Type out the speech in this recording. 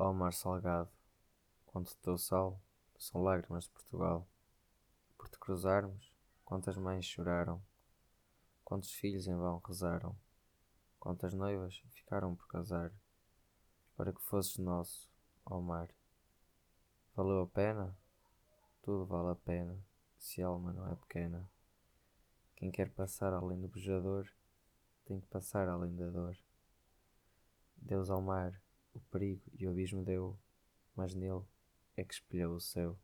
Ó mar salgado, quando teu sal são lágrimas de Portugal. Por te cruzarmos, quantas mães choraram, quantos filhos em vão rezaram, quantas noivas ficaram por casar, para que fosses nosso, ó mar. Valeu a pena? Tudo vale a pena, se a alma não é pequena. Quem quer passar além do bejador, tem que passar além da dor. Deus ao mar, perigo e o abismo deu, mas nele é que espelhou o céu.